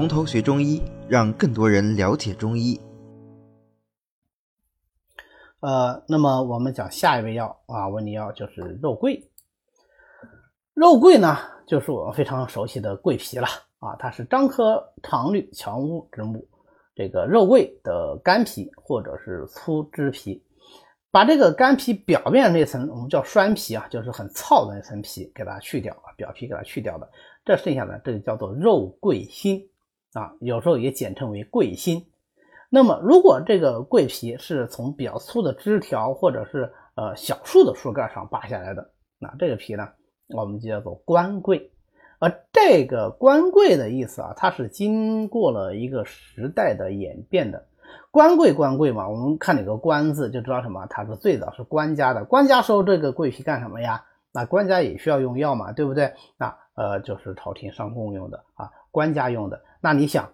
从头学中医，让更多人了解中医。呃，那么我们讲下一味药啊，问你要就是肉桂。肉桂呢，就是我们非常熟悉的桂皮了啊，它是樟科常绿乔木之木，这个肉桂的干皮或者是粗枝皮，把这个干皮表面那层我们叫栓皮啊，就是很糙的那层皮给它去掉啊，表皮给它去掉的，这剩下的这就叫做肉桂心啊，有时候也简称为桂心。那么如果这个桂皮是从比较粗的枝条或者是呃小树的树干上拔下来的，那这个皮呢，我们就叫做官桂。而这个官桂的意思啊，它是经过了一个时代的演变的。官桂官桂嘛，我们看哪个官字就知道什么，它是最早是官家的。官家收这个桂皮干什么呀？那官家也需要用药嘛，对不对？那呃就是朝廷上供用的啊，官家用的。那你想？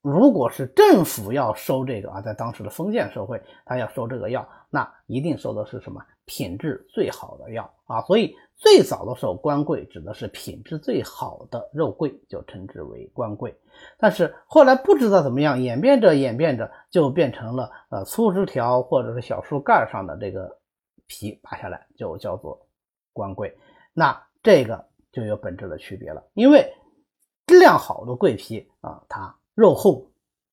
如果是政府要收这个啊，在当时的封建社会，他要收这个药，那一定收的是什么品质最好的药啊？所以最早的时候，官桂指的是品质最好的肉桂，就称之为官桂。但是后来不知道怎么样，演变着演变着，就变成了呃粗枝条或者是小树干上的这个皮拔下来，就叫做官桂。那这个就有本质的区别了，因为质量好的桂皮啊，它。肉厚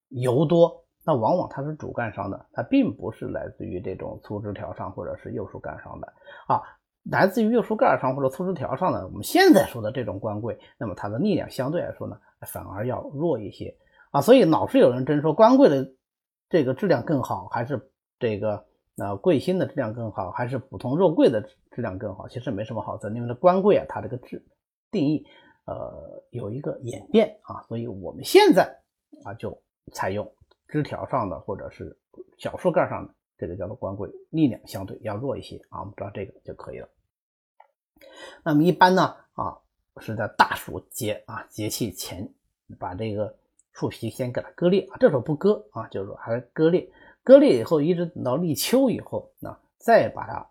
油多，那往往它是主干上的，它并不是来自于这种粗枝条上或者是幼树干上的啊，来自于幼树干上或者粗枝条上的。我们现在说的这种官桂，那么它的力量相对来说呢，反而要弱一些啊。所以老是有人争说官桂的这个质量更好，还是这个那桂心的质量更好，还是普通肉桂的质量更好？其实没什么好争，因为这官桂啊，它这个质定义呃有一个演变啊，所以我们现在。啊，就采用枝条上的或者是小树干上的，这个叫做官桂，力量相对要弱一些啊。我们知道这个就可以了。那么一般呢，啊，是在大暑节啊节气前，把这个树皮先给它割裂啊。这时候不割啊，就是说还割裂，割裂以后，一直等到立秋以后，那再把它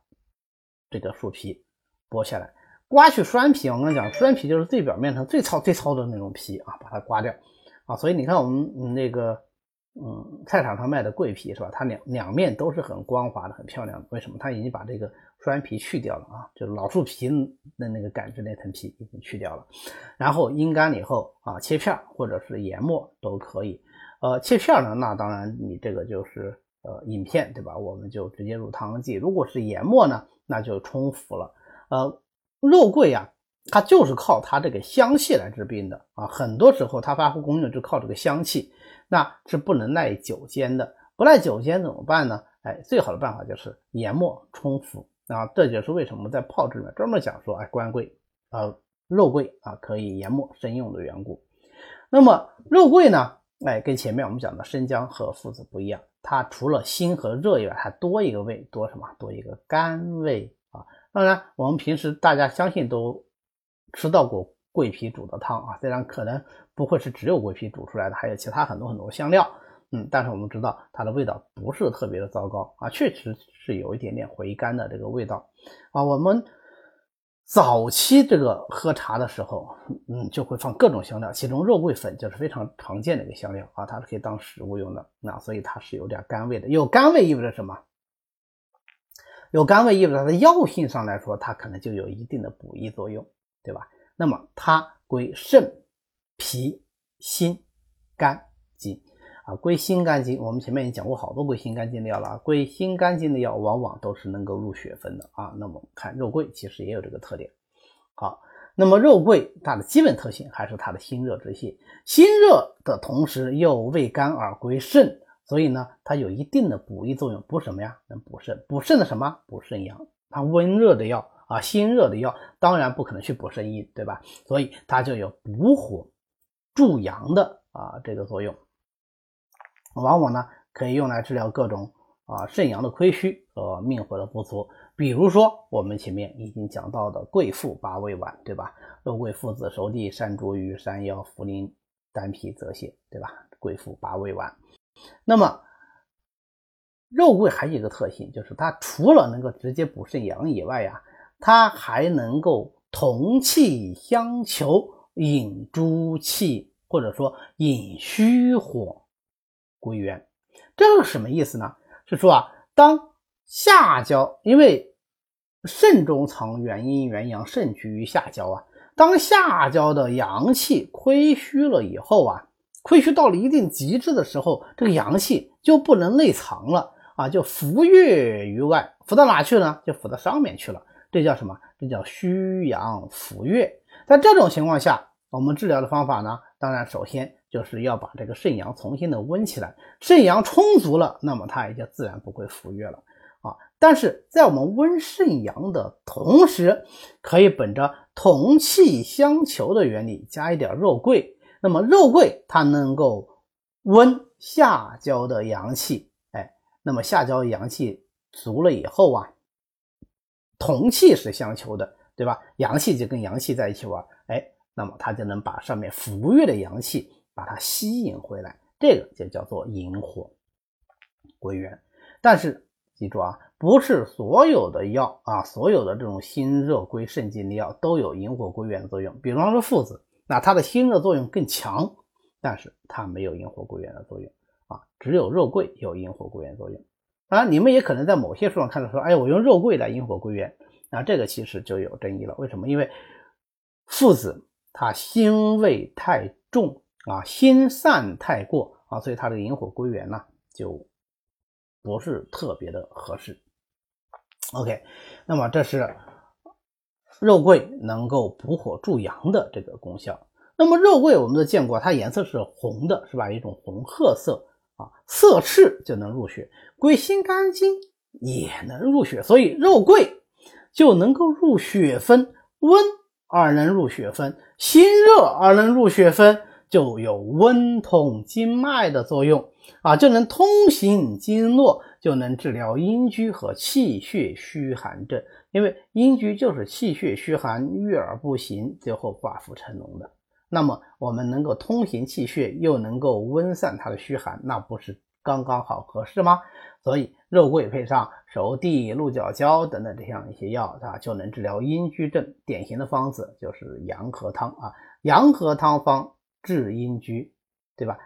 这个树皮剥下来，刮去栓皮。我跟你讲，栓皮就是最表面上最糙最糙的那种皮啊，把它刮掉。啊，所以你看我们那个，嗯，菜场上卖的桂皮是吧？它两两面都是很光滑的，很漂亮的。为什么？它已经把这个栓皮去掉了啊，就是老树皮的那个感觉，那层皮已经去掉了。然后阴干了以后啊，切片或者是研末都可以。呃，切片呢，那当然你这个就是呃饮片对吧？我们就直接入汤剂。如果是研末呢，那就冲服了。呃，肉桂呀。它就是靠它这个香气来治病的啊，很多时候它发挥功用就靠这个香气，那是不能耐久煎的。不耐久煎怎么办呢？哎，最好的办法就是研末冲服啊。这就是为什么在炮制里面专门讲说，哎，官桂啊、肉桂啊可以研末生用的缘故。那么肉桂呢，哎，跟前面我们讲的生姜和附子不一样，它除了辛和热以外，还多一个味，多什么？多一个甘味啊。当然，我们平时大家相信都。吃到过桂皮煮的汤啊，虽然可能不会是只有桂皮煮出来的，还有其他很多很多香料，嗯，但是我们知道它的味道不是特别的糟糕啊，确实是有一点点回甘的这个味道啊。我们早期这个喝茶的时候，嗯，就会放各种香料，其中肉桂粉就是非常常见的一个香料啊，它是可以当食物用的，那所以它是有点甘味的。有甘味意味着什么？有甘味意味着它的药性上来说，它可能就有一定的补益作用。对吧？那么它归肾、脾、心、肝、经啊，归心肝经。我们前面也讲过好多归心肝经的药了。归心肝经的药往往都是能够入血分的啊。那么看肉桂其实也有这个特点。好，那么肉桂它的基本特性还是它的辛热之性，辛热的同时又味甘而归肾，所以呢，它有一定的补益作用。补什么呀？能补肾。补肾的什么？补肾阳。它温热的药。啊，心热的药当然不可能去补肾阴，对吧？所以它就有补火助阳的啊这个作用，往往呢可以用来治疗各种啊肾阳的亏虚和命火的不足。比如说我们前面已经讲到的桂附八味丸，对吧？肉桂附子熟地山茱萸山药茯苓丹皮泽泻，对吧？桂附八味丸。那么肉桂还有一个特性，就是它除了能够直接补肾阳以外呀。它还能够同气相求，引诸气或者说引虚火归元。这个什么意思呢？是说啊，当下焦，因为肾中藏元阴元阳，肾居于下焦啊。当下焦的阳气亏虚了以后啊，亏虚到了一定极致的时候，这个阳气就不能内藏了啊，就浮越于外，浮到哪去呢？就浮到上面去了。这叫什么？这叫虚阳浮越。在这种情况下，我们治疗的方法呢，当然首先就是要把这个肾阳重新的温起来。肾阳充足了，那么它也就自然不会浮越了啊。但是在我们温肾阳的同时，可以本着同气相求的原理，加一点肉桂。那么肉桂它能够温下焦的阳气，哎，那么下焦阳气足了以后啊，同气是相求的，对吧？阳气就跟阳气在一起玩，那么它就能把上面浮越的阳气把它吸引回来，这个就叫做引火归元。但是记住啊。不是所有的药啊，所有的这种辛热归肾经的药都有引火归元的作用。比方说附子，那它的辛热作用更强，但是它没有引火归元的作用啊。只有肉桂有引火归元作用。当然，你们也可能在某些书上看到说，哎，我用肉桂来引火归元，那这个其实就有争议了。为什么？因为附子它辛味太重啊，心散太过啊，所以它的引火归元呢就不是特别的合适。OK，那么这是肉桂能够补火助阳的这个功效。那么肉桂我们都见过，它颜色是红的，是吧？一种红褐色啊，色赤就能入血，归心肝经也能入血，所以肉桂就能够入血分，温而能入血分，心热而能入血分，就有温通经脉的作用啊，就能通行经络。就能治疗阴虚和气血虚寒症，因为阴虚就是气血虚寒，郁而不行，最后寡妇成脓的。那么我们能够通行气血，又能够温散它的虚寒，那不是刚刚好合适吗？所以肉桂配上熟地、鹿角胶等等这样一些药啊，就能治疗阴虚症。典型的方子就是阳和汤啊，阳和汤方治阴虚，对吧？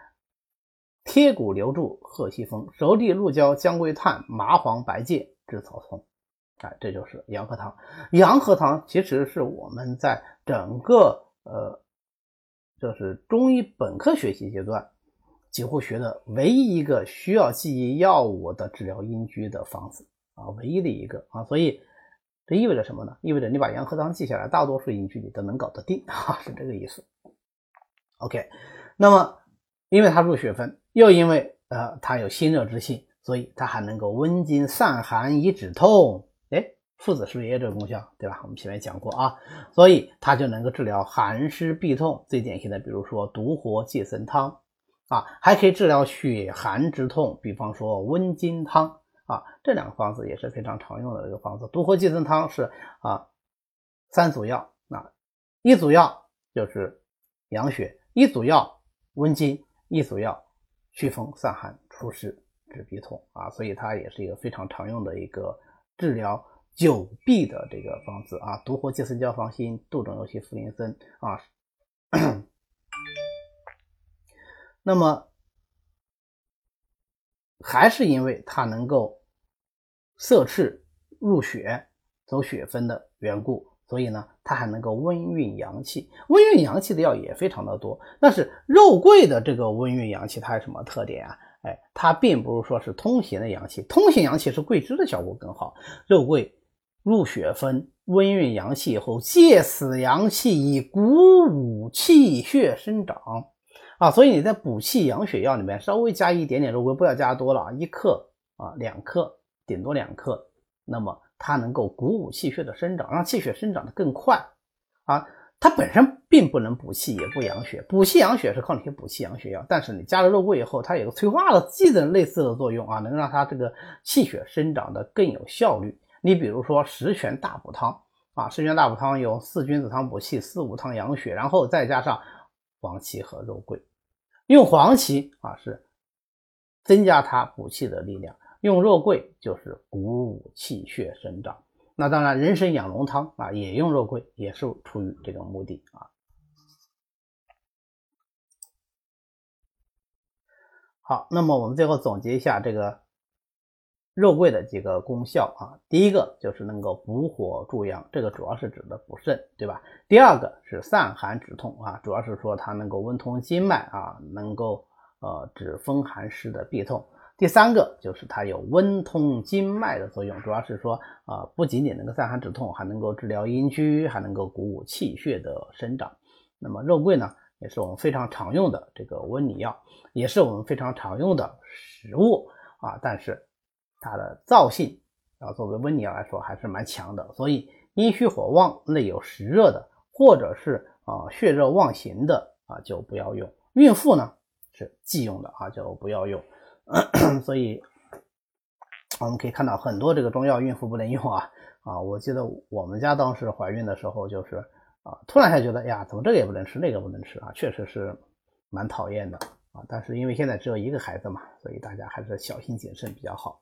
贴骨留住鹤西风，熟地鹿胶姜桂炭麻黄白芥治草丛，哎，这就是阳和汤。阳和汤其实是我们在整个呃，就是中医本科学习阶段几乎学的唯一一个需要记忆药物的治疗阴虚的方子啊，唯一的一个啊。所以这意味着什么呢？意味着你把阳和汤记下来，大多数阴虚你都能搞得定 啊，是这个意思。OK，那么因为它入血分。又因为呃它有辛热之性，所以它还能够温经散寒以止痛。哎，附子是不是也有这个功效？对吧？我们前面讲过啊，所以它就能够治疗寒湿痹痛。最典型的，比如说独活借参汤啊，还可以治疗血寒之痛，比方说温经汤啊，这两个方子也是非常常用的这个方子。独活寄生汤是啊三组药啊，一组药就是养血，一组药温经，一组药。祛风散寒除湿治痹痛啊，所以它也是一个非常常用的一个治疗久痹的这个方子啊。独活寄生胶方心，杜仲尤其茯苓参啊。那么还是因为它能够涩赤入血、走血分的缘故。所以呢，它还能够温运阳气，温运阳气的药也非常的多。但是肉桂的这个温运阳气，它有什么特点啊？哎，它并不是说是通行的阳气，通行阳气是桂枝的效果更好。肉桂入血分，温运阳气以后，借此阳气以鼓舞气血生长啊。所以你在补气养血药里面稍微加一点点肉桂，不要加多了啊，一克啊，两克，顶多两克，那么。它能够鼓舞气血的生长，让气血生长的更快啊！它本身并不能补气，也不养血。补气养血是靠那些补气养血药，但是你加了肉桂以后，它有个催化剂的类似的作用啊，能让它这个气血生长的更有效率。你比如说十全大补汤啊，十全大补汤有四君子汤补气，四物汤养血，然后再加上黄芪和肉桂，用黄芪啊是增加它补气的力量用肉桂就是鼓舞气血生长。那当然人参养龙汤啊也用肉桂也是出于这种目的啊。好那么我们最后总结一下这个肉桂的几个功效啊。第一个就是能够补火助阳，这个主要是指的补肾，对吧？第二个是散寒止痛啊，主要是说它能够温通经脉啊，能够呃止风寒湿的痹痛。第三个就是它有温通经脉的作用，主要是说啊，不仅仅能够散寒止痛，还能够治疗阴虚，还能够鼓舞气血的生长。那么肉桂呢，也是我们非常常用的这个温里药，也是我们非常常用的食物啊。但是它的燥性啊，作为温阳来说还是蛮强的。所以阴虚火旺、内有实热的，或者是啊血热妄行的啊，就不要用。孕妇呢是忌用的啊，就不要用。所以我们可以看到很多这个中药孕妇不能用啊啊！我记得我们家当时怀孕的时候，就是啊，突然还觉得哎呀，怎么这个也不能吃，那个不能吃啊，确实是蛮讨厌的啊。但是因为现在只有一个孩子嘛，所以大家还是小心谨慎比较好。